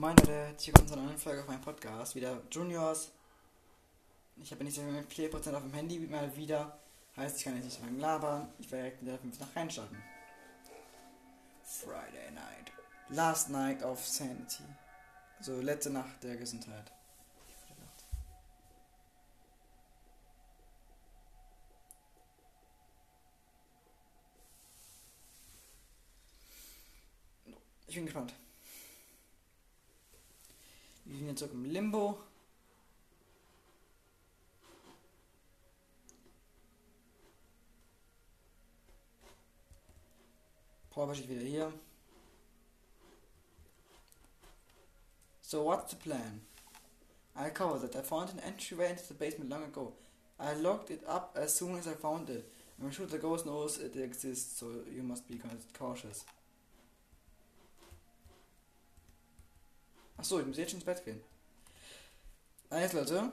Moin Leute, herzlich willkommen zu einer neuen Folge auf meinem Podcast. Wieder Juniors. Ich habe nicht so viel Prozent auf dem Handy mal wieder. Heißt, ich kann jetzt nicht so lange labern. Ich werde direkt wieder 5 nach reinstarten. Friday Night. Last Night of Sanity. Also letzte Nacht der Gesundheit. Ich bin gespannt. Sind jetzt auch im Limbo. Power steht wieder hier. So what's the plan? I covered it. I found an entryway into the basement long ago. I locked it up as soon as I found it. I'm sure the ghost knows it exists, so you must be cautious. Achso, ich muss jetzt schon ins Bett gehen. Also Leute,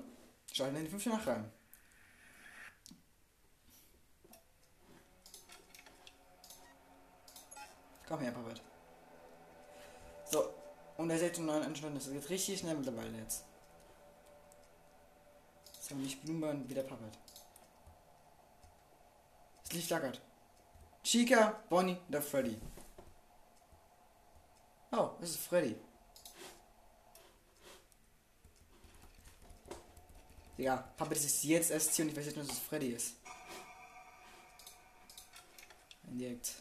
schalten in die 5 nach rein. Komm her, Papa. So, und er jetzt um 9 Stunden. Das geht richtig schnell mittlerweile jetzt. So, nicht Blumenbeeren, wieder Puppet. Das Licht flackert. Chica, Bonnie oder Freddy. Oh, das ist Freddy. Digga, Papa, das ist jetzt erst hier und ich weiß jetzt nur, dass es Freddy ist. Indirekt.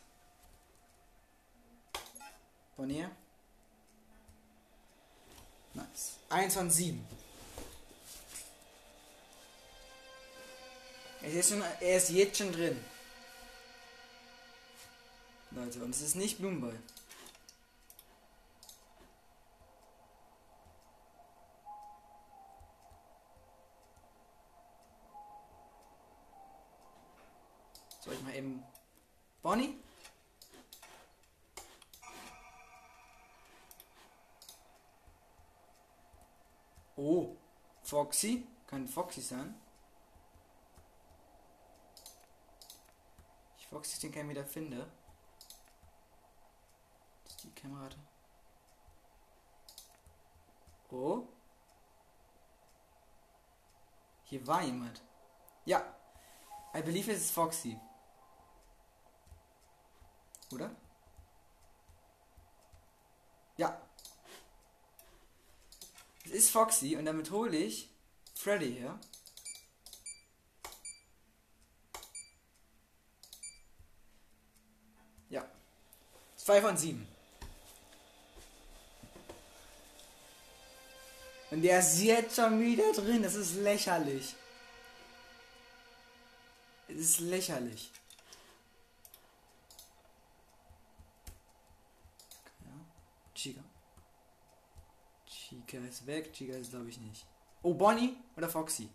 Bonnier. Nice. 1 von 7. Er ist, schon, er ist jetzt schon drin. Leute, und es ist nicht Blumenball. Soll ich mal eben. Bonnie? Oh, Foxy? Kann Foxy sein? Ich Foxy den keinen wieder finde. Das ist die Kamera. Oh. Hier war jemand. Ja. I believe es ist Foxy. Oder? Ja. Es ist Foxy und damit hole ich Freddy her. Ja. Zwei von sieben. Und der ist jetzt schon wieder drin. Das ist lächerlich. Es ist lächerlich. Chica. Chica ist weg. Chica ist glaube ich nicht. Oh, Bonnie oder Foxy?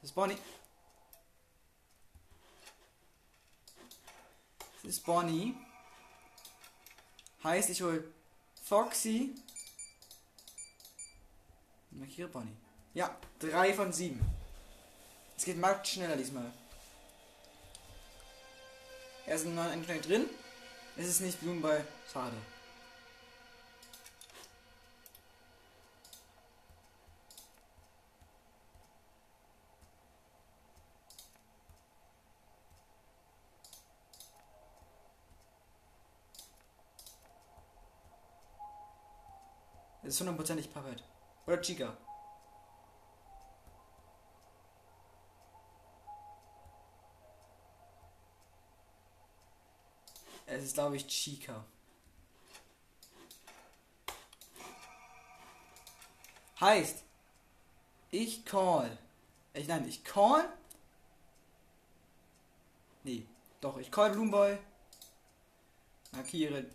Das ist Bonnie. Das ist Bonnie. Heißt, ich hol Foxy. Markiere Bonnie. Ja, drei von sieben. Es geht mal schneller diesmal. Er ist ein neuer drin. Es ist nicht Blumenball. Schade. Es ist hundertprozentig Puppet. Oder Chica. Es ist, glaube ich, Chica. Heißt, ich call. Ich, nein, ich call. Nee, doch, ich call Bloomboy. Markiere.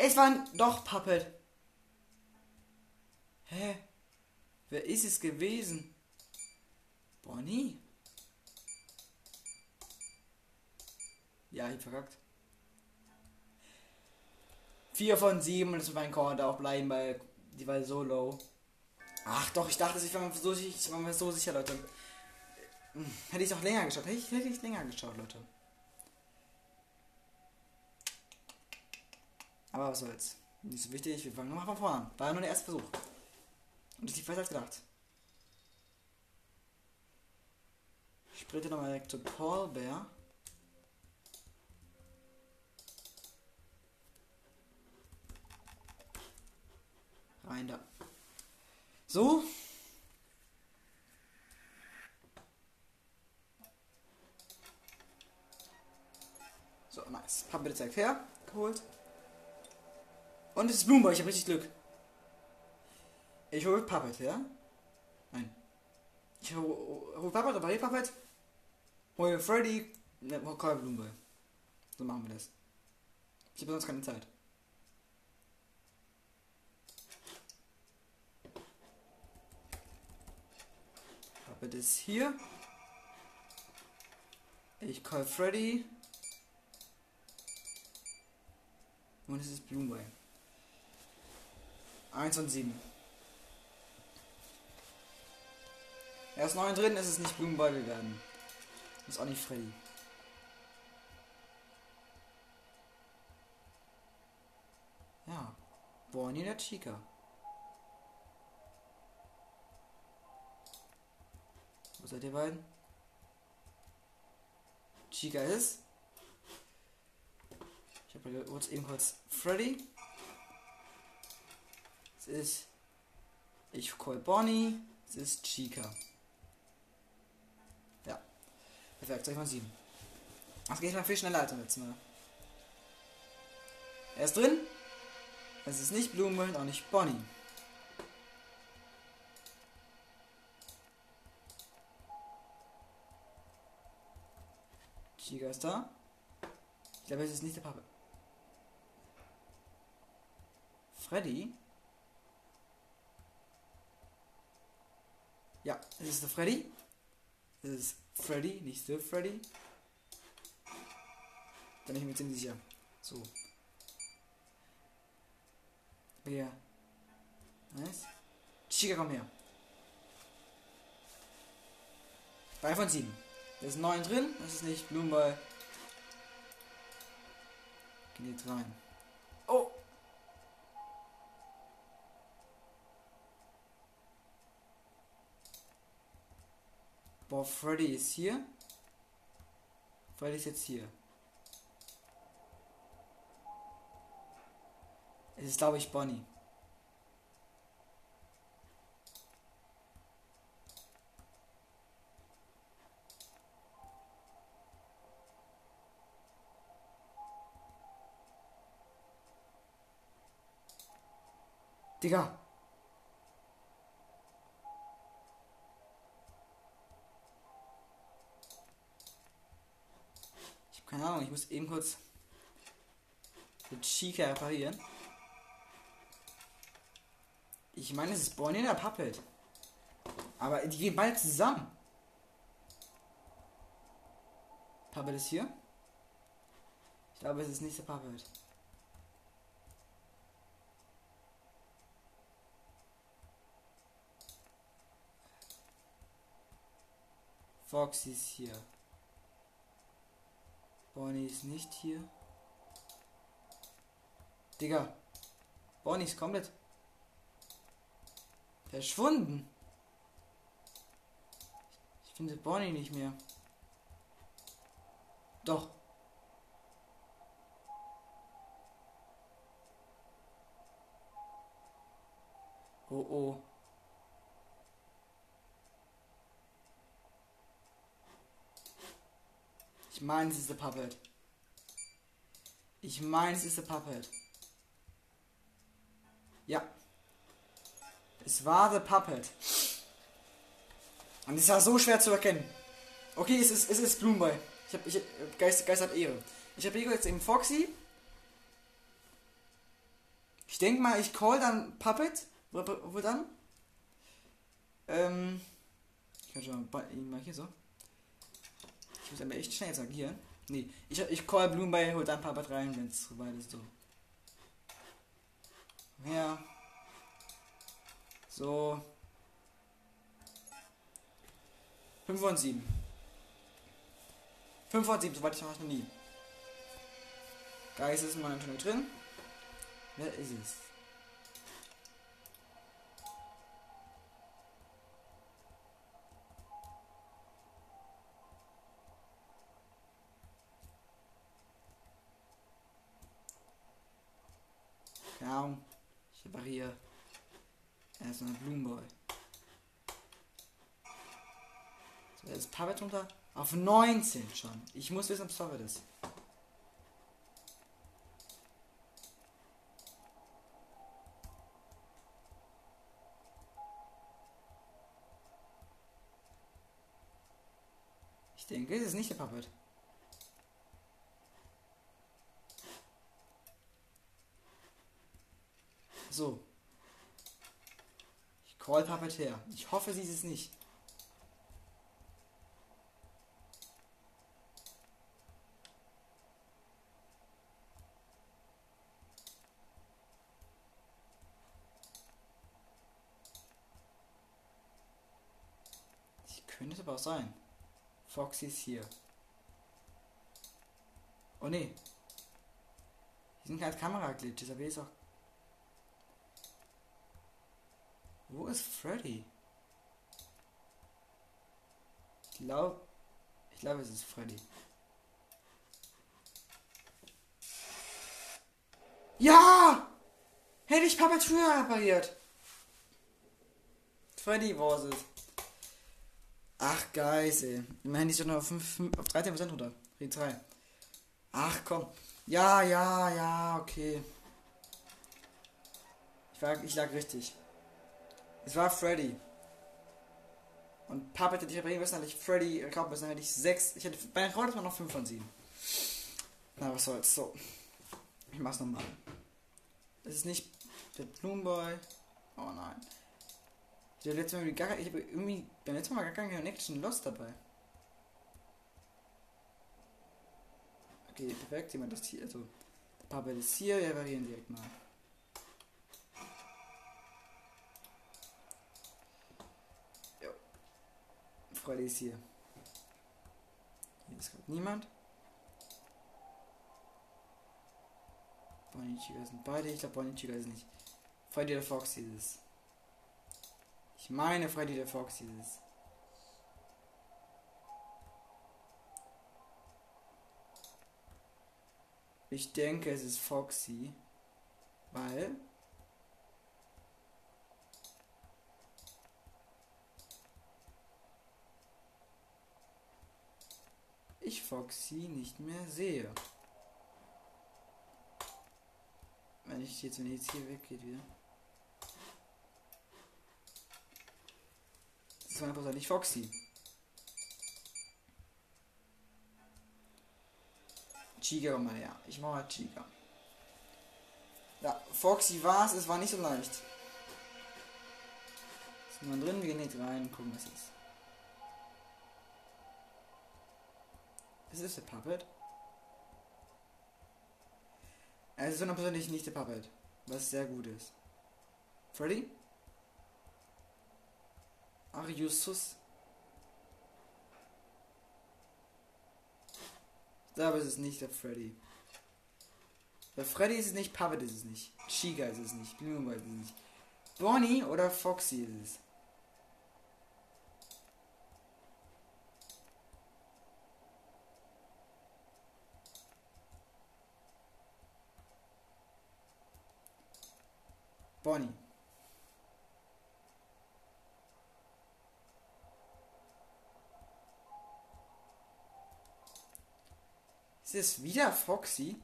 Es war doch Puppet. Hä? Wer ist es gewesen? Bonnie? Ja, ich verkackt. 4 von 7 und das wird mein Core auch bleiben, weil die war so low. Ach doch, ich dachte, ich war mir so, ich war mir so sicher, Leute. Hm, hätte ich auch länger geschaut. Hätte ich, hätte ich länger geschaut, Leute. Aber was soll's. Nicht so wichtig, wir fangen nochmal von vorne an. War ja nur der erste Versuch. Und es lief besser als gedacht. Ich sprinte nochmal direkt zu Paul Bear. Rein da. So. So, nice. Hab mir das her geholt. Und es ist Blumenball, ich habe richtig Glück. Ich hole Puppet, ja? Nein. Ich hole hol Puppet, aber hey Puppet. Hol Freddy. Ne, hol Call. So machen wir das. Ich habe sonst keine Zeit. Puppet ist hier. Ich call Freddy. Und es ist Blumenball. 1 und 7. Er ist 9 drin, ist es nicht Blumenball, wir werden. Ist auch nicht Freddy. Ja. Bonnie der Chica. Wo seid ihr beiden? Chica ist. Ich habe kurz eben kurz Freddy. Ist. Ich call Bonnie. Es ist Chica. Ja. Perfekt, soll ich mal sieben. Gehe ich mal viel schneller als letztes Mal. Er ist drin. Es ist nicht Blumen, auch nicht Bonnie. Chica ist da. Ich glaube, es ist nicht der Papa. Freddy? Ja, es ist der Freddy. Es ist Freddy, nicht der Freddy. Bin ich mir ziemlich sicher. So. Ja. Nice. Chica, komm her. 3 von 7. Da ist 9 drin. Das ist nicht Blumenball. Geht rein. Boah, Freddy ist hier. Freddy ist jetzt hier. Es ist, glaube ich, Bonnie. Digga. Ich habe keine Ahnung, ich muss eben kurz mit Chica reparieren. Ich meine, es ist Bonnie der Puppet. Aber die gehen beide zusammen. Puppet ist hier. Ich glaube, es ist nicht der Puppet. Foxy ist hier. Bonnie ist nicht hier. Digga. Bonnie ist komplett verschwunden. Ich finde Bonnie nicht mehr. Doch. Oh oh. Ich meine, es ist der Puppet. Ich meine, es ist der Puppet. Ja. Es war der Puppet. Und es war so schwer zu erkennen. Okay, es ist, es ist Bloomboy. Ich hab, ich, Geist, Geist hat Ehre. Ich habe jetzt eben Foxy. Ich denke mal, ich call dann Puppet. Wo, wo dann? Ähm. Ich kann schon mal hier so. Ich muss aber echt schnell sagen. Hier. Nee, ich, ich call Bloom bei, hol dann Papa rein, wenn es soweit ist. So. Ja. So. 5 und 7. 5 und 7, soweit ich noch nie. Geist ist mal natürlich drin. Wer ist es? Ja, hier. Er ist ein Blumenboy. So, jetzt Puppet runter. Auf 19 schon. Ich muss wissen, ob es Puppet ist. Ich denke, es ist nicht der Puppet. So. Ich call Puppet her. Ich hoffe, sie ist es nicht. Sie könnte aber auch sein. Foxy ist hier. Oh ne. Hier sind halt Kameraglitches, aber hier ist auch Wo ist Freddy? Ich glaube, ich glaube, es ist Freddy. Ja! Hätte ich Papa früher repariert. Freddy war es. Ach, Geist, ey. Mein Handy ist noch auf, 5, auf 13% runter. Red 3. Ach, komm. Ja, ja, ja, okay. Ich, war, ich lag richtig. Es war Freddy. Und Papa hätte ich reparieren müssen, hätte ich Freddy kaufen müssen, hätte ich 6. Ich hätte bei Rekord war noch 5 von 7. Na, was soll's. So. Ich mach's nochmal. Es ist nicht der Blumenboy. Oh nein. Ich habe letztes Mal gar, ich habe irgendwie beim letzten Mal gar keine Connection Lost dabei. Okay, perfekt. Jemand das hier. Also, Papa ist hier. Wir variieren direkt mal. Hier. Hier ist gerade niemand. Bonnie Chica sind beide. Ich glaube, Bonnie Chica ist nicht. Freddy der Fox ist es. Ich meine, Freddy der Fox ist es. Ich denke, es ist Foxy, weil ich Foxy nicht mehr sehe. Wenn ich jetzt, wenn jetzt hier weggeht wieder. Das ist nicht Foxy. Chiga mal her. Ich mache Chiga. Ja, Foxy war es, es war nicht so leicht. Ist man drin, wir gehen jetzt rein gucken, was ist. Ist es der Puppet? Es ist hundertprozentig nicht der Puppet. Was sehr gut ist. Freddy? Ach, Justus. Ich glaube, es ist nicht der Freddy. Bei Freddy ist es nicht, Puppet ist es nicht. Chica ist es nicht, Blumenwald ist es nicht. Bonnie oder Foxy ist es. Bonnie. Ist es wieder Foxy?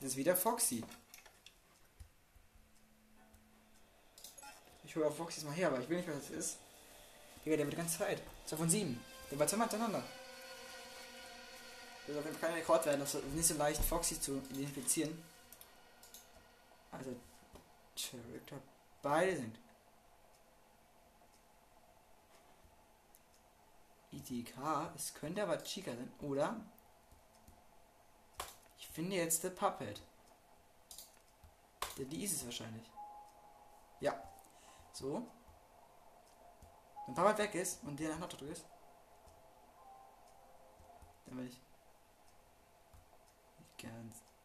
Ist es wieder Foxy? Ich hole auf Foxy mal her, aber ich will nicht, was das ist. Digga, der wird die ganze Zeit. Zwei von sieben. Der war zweimal hintereinander. Das wird auf jeden Fall kein Rekord werden. Das ist nicht so leicht, Foxy zu identifizieren. Also, Character. Beide sind. IDK. Es könnte aber Chica sein. Oder? Ich finde jetzt der Puppet. Der die ist es wahrscheinlich. Ja. So. Wenn Puppet weg ist und der nach Lotto ist, dann will ich.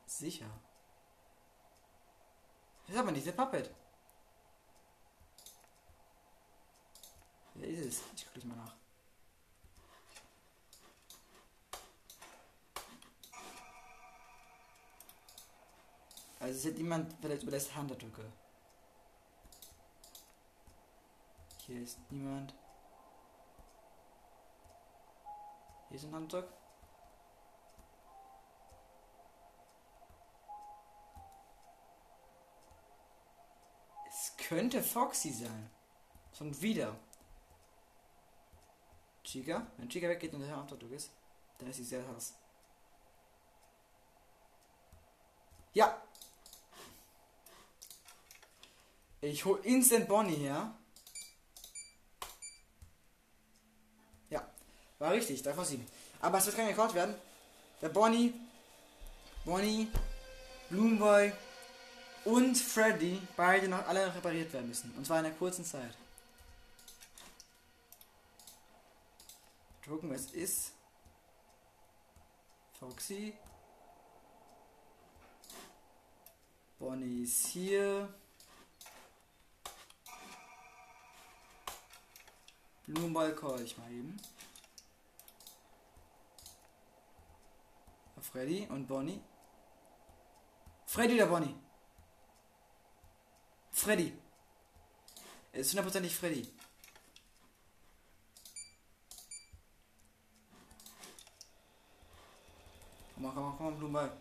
Sicher. Das ist aber nicht der Puppet. Wer ist es? Ich gucke mal nach. Also es hat niemand vielleicht über das Handerdrücke. Hier ist niemand. Hier ist ein Handdruck. Könnte Foxy sein. Schon wieder. Chica? Wenn Chica weggeht und der Handdruck ist, dann ist sie sehr heiß. Ja, Ich hol Instant Bonnie her. Ja, war richtig, da war sie. Aber es wird kein Rekord werden. Der Bonnie, Bonnie, Bloomboy und Freddy beide noch alle repariert werden müssen. Und zwar in einer kurzen Zeit. Gucken, was ist. Foxy. Bonnie ist hier. Blumenball call ich mal eben. Freddy und Bonnie. Freddy oder Bonnie? Freddy. Es ist hundertprozentig Freddy. Komm mal, komm mal, komm mal, Blumenball.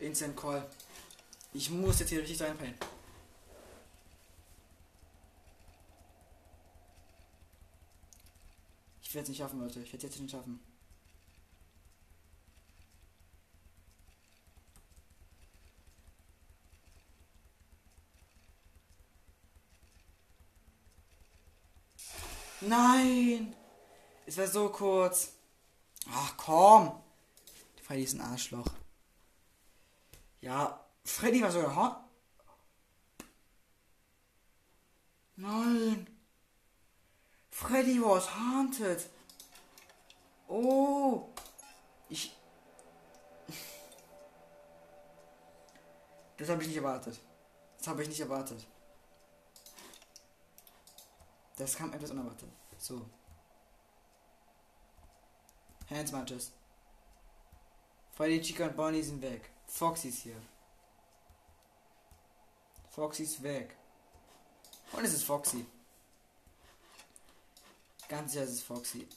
Instant Call. Ich muss jetzt hier richtig reinfallen. Ich werde es nicht schaffen, Leute. Ich werde es jetzt nicht schaffen. Nein! Es war so kurz. Ach komm! Freddy ist ein Arschloch. Ja, Freddy war sogar hart. Nein. Freddy was haunted. Oh. Ich. Das habe ich nicht erwartet. Das habe ich nicht erwartet. Das kam etwas unerwartet. So. Hands Matches. Freddy, Chica und Bonnie sind weg. Foxy ist hier. Foxy ist weg. Und es ist Foxy. Ganz sicher ist es Foxy.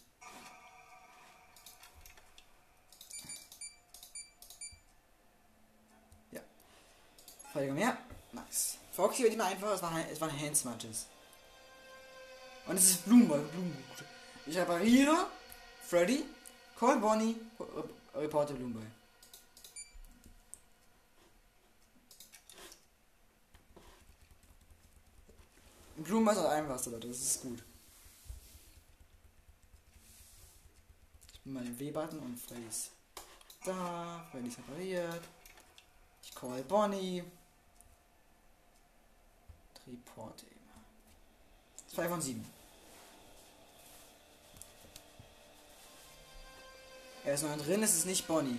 Ja. Verteidigung mehr. Nice. Foxy wird immer einfacher, es, es waren Hand Smudges. Und es ist Blumenball. Blumenball. Ich repariere Freddy, Call Bonnie, Reporter Blumenball. Blumen ist das einfachste, Leute. Das ist gut. Ich bin mal den W-Button und Freddy ist da. Freddy ist repariert. Ich call Bonnie. Report eben. 2 von 7. Er ist noch drin, es ist nicht Bonnie.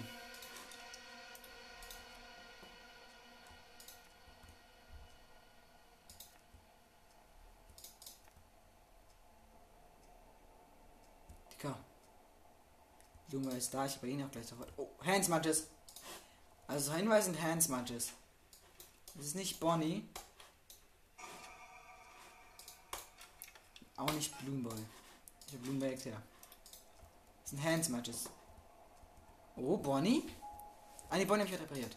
Junge ist da, ich habe ihn auch gleich sofort. Oh, Hands Matches. Also Hinweis sind Hands Matches. Das ist nicht Bonnie. Auch nicht Bloomboy. Ich habe Bloomboy her. Das sind Hands Matches. Oh, Bonnie? Ah, die Bonnie habe ich repariert.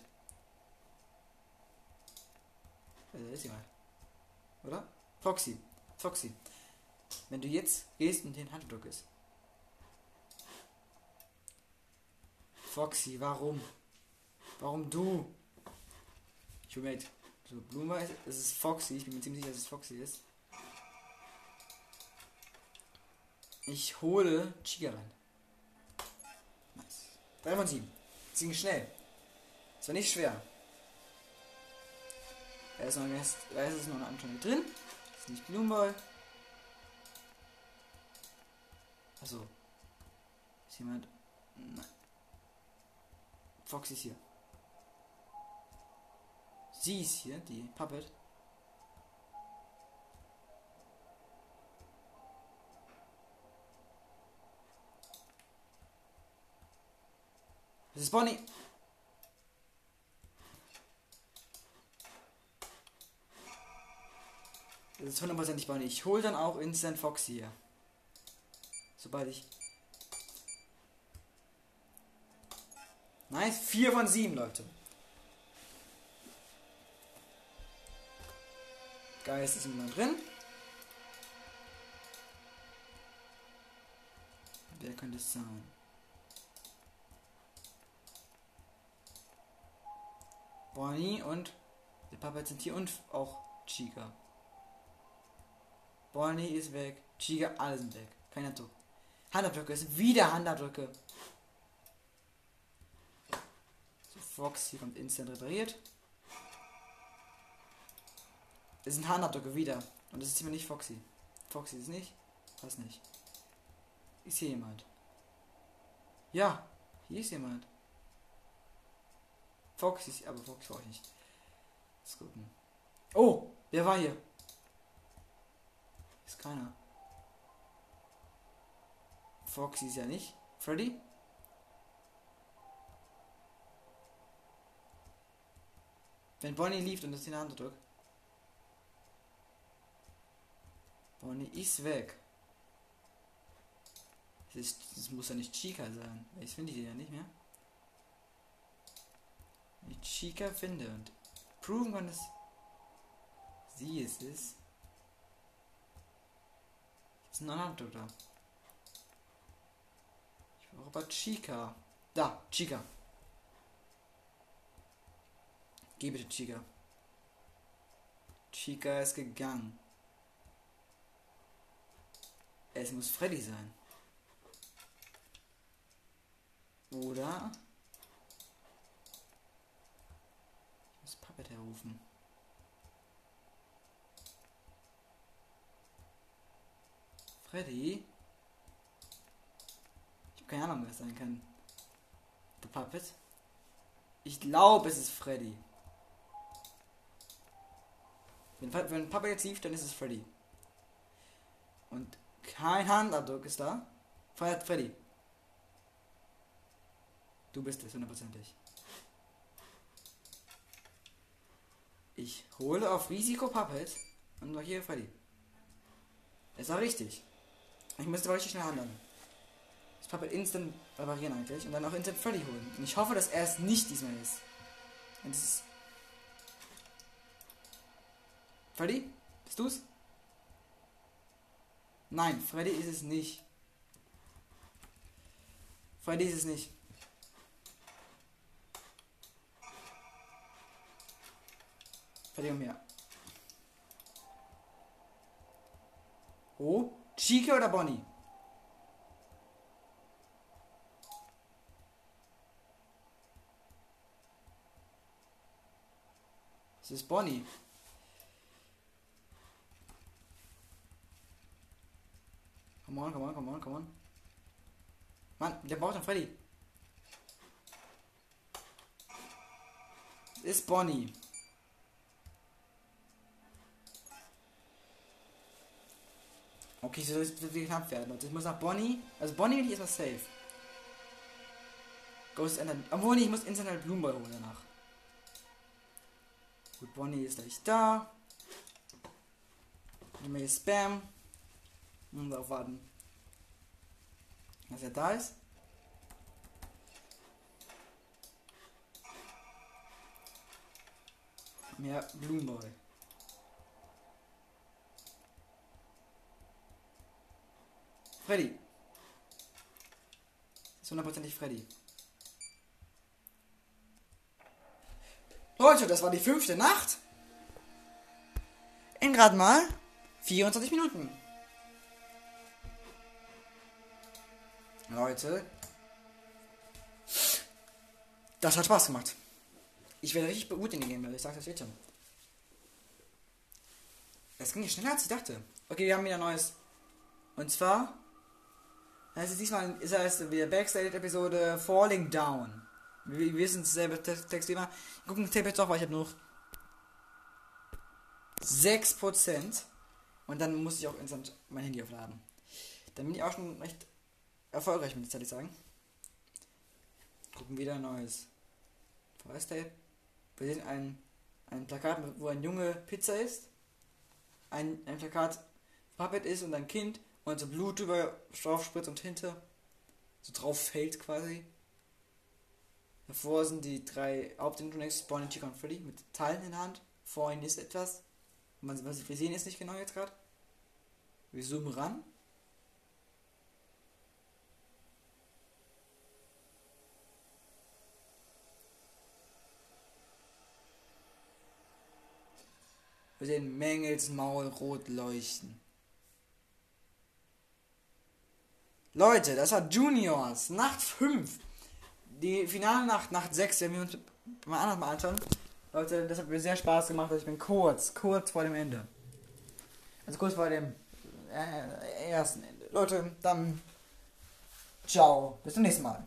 Also ist egal. Oder? Foxy. Foxy. Wenn du jetzt gehst und den Handdruck ist. Foxy, warum? Warum du? Ich will mit. So, Blume, es ist Foxy. Ich bin mir ziemlich sicher, dass es Foxy ist. Ich hole. Nice. 3 von 7. Das schnell. Das war nicht schwer. Da ist, noch, da ist Anschauung drin. Ist nicht Blumenball. Achso. Ist jemand? Nein. Foxy ist hier. Sie ist hier, die Puppet. Das ist Bonnie. Das ist hundertprozentig Bonnie. Ich hole dann auch Instant Foxy hier. Sobald ich. Nice. 4 von 7, Leute. Geist ist immer drin. Wer könnte es sein? Bonnie und der Papa sind hier und auch Chica. Bonnie ist weg. Chica, alles sind weg. Keiner Druck. Handabdrücke, ist wieder Handabdrücke. So, Foxy kommt instant repariert. Es sind Handabdrücke wieder. Und das ist immer nicht Foxy. Foxy ist nicht. Was nicht. Ist hier jemand? Ja, hier ist jemand. Foxy ist, aber Foxy war ich nicht. Let's gucken. Oh, wer war hier? Ist keiner. Foxy ist ja nicht. Freddy? Wenn Bonnie lief und das in der Hand drückt. Bonnie ist weg. Das, ist, das muss ja nicht Chica sein. Ich finde die ja nicht mehr. Chica finde und proven kann, dass sie es ist. Ist ein anderer da. Ich brauche aber Chica. Da, Chica. Geh bitte, Chica. Chica ist gegangen. Es muss Freddy sein. Oder? Puppet herrufen. Freddy? Ich habe keine Ahnung, wer es sein kann. The Puppet? Ich glaube, es ist Freddy. Wenn, wenn Papa jetzt lief, dann ist es Freddy. Und kein Handabdruck ist da. Feiert Freddy. Du bist es, hundertprozentig. Ich hole auf Risiko Puppet und hier Freddy. Es war richtig. Ich müsste aber richtig schnell handeln. Das Puppet instant reparieren eigentlich und dann auch instant Freddy holen. Und ich hoffe, dass er es nicht diesmal ist. Und es ist. Freddy? Bist du's? Nein, Freddy ist es nicht. Freddy ist es nicht. Und mir. Oh, Chica oder Bonnie? Es ist Bonnie. Come on, come on, come on, come on. Mann, der braucht einen Freddy. Es ist Bonnie. Okay, so wird es knapp werden. Und ich muss nach Bonnie. Also Bonnie will ich erstmal safe. Ghost Ender. Obwohl, ich muss instant Blumenball holen danach. Gut, Bonnie ist gleich da. Nehmen wir hier Spam. Und darauf warten, dass er da ist. Mehr Blumenboy. Freddy. Das ist hundertprozentig Freddy. Leute, das war die fünfte Nacht. In gerade mal 24 Minuten. Leute. Das hat Spaß gemacht. Ich werde richtig gut in die Game, ich sage das jetzt schon. Es ging schneller als ich dachte. Okay, wir haben wieder Neues. Und zwar Also diesmal ist heißt wieder Backstage-Episode Falling Down. Wir, wissen dasselbe Text immer. Gucken Tape jetzt doch, weil ich habe noch 6%. Und dann muss ich auch instant mein Handy aufladen. Dann bin ich auch schon recht erfolgreich mit der Zeit, ich sagen. Gucken wieder ein neues VS-Tape. Wir sehen ein, ein Plakat, wo ein Junge Pizza ist. Ein, ein Plakat Puppet ist und ein Kind und so Blut über drauf und hinter so drauf fällt quasi. Davor sind die drei Hauptintronex, Bonnie, Chica und Freddy mit Teilen in der Hand. Vor ihnen ist etwas. Was wir sehen jetzt nicht genau jetzt gerade. Wir zoomen ran. Wir sehen Mengels Maul rot leuchten. Leute, das war Juniors. Nacht 5. Die finale Nacht, Nacht 6, werden wir uns mal anders mal anschauen. Leute, das hat mir sehr Spaß gemacht. Ich bin kurz, kurz vor dem Ende. Also kurz vor dem äh, ersten Ende. Leute, dann ciao. Bis zum nächsten Mal.